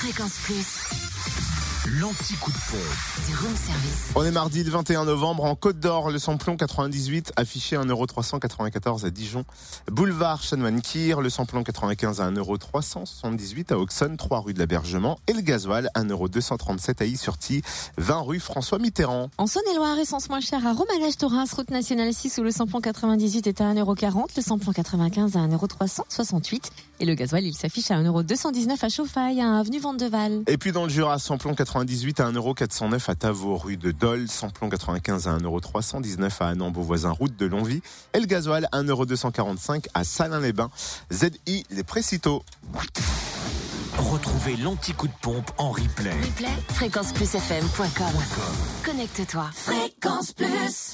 Fréquence Plus. L'anti-coup de pompe. Du room service. On est mardi le 21 novembre en Côte d'Or, le samplon 98 affiché à 1,394€ à Dijon. Boulevard Chanoine-Kir, le samplon 95 à 1,378€ à Auxonne, 3 rue de l'Abergement et le gasoil 1,237€ à Y-sur-Tille, 20 rue François Mitterrand. En Saône-et-Loire, essence moins chère à Romanage Torins, route nationale 6 où le samplon 98 est à 1,40€, le samplon 95 à 1,368€ et le gasoil il s'affiche à 1,219€ à Chauffaille, à avenue Vandeval. Et puis dans le Jura, samplon 98 à 1,409€ à Tavaux, rue de Dole, samplon 95 à 1,319€ à Annan, voisin route de Longvie et le gasoil 1,245€ à Salins-les-Bains. ZI, les Précitaux. Retrouvez l'anti-coup de pompe en replay. Replay, fréquenceplusfm.com. Connecte-toi. Fréquence Plus.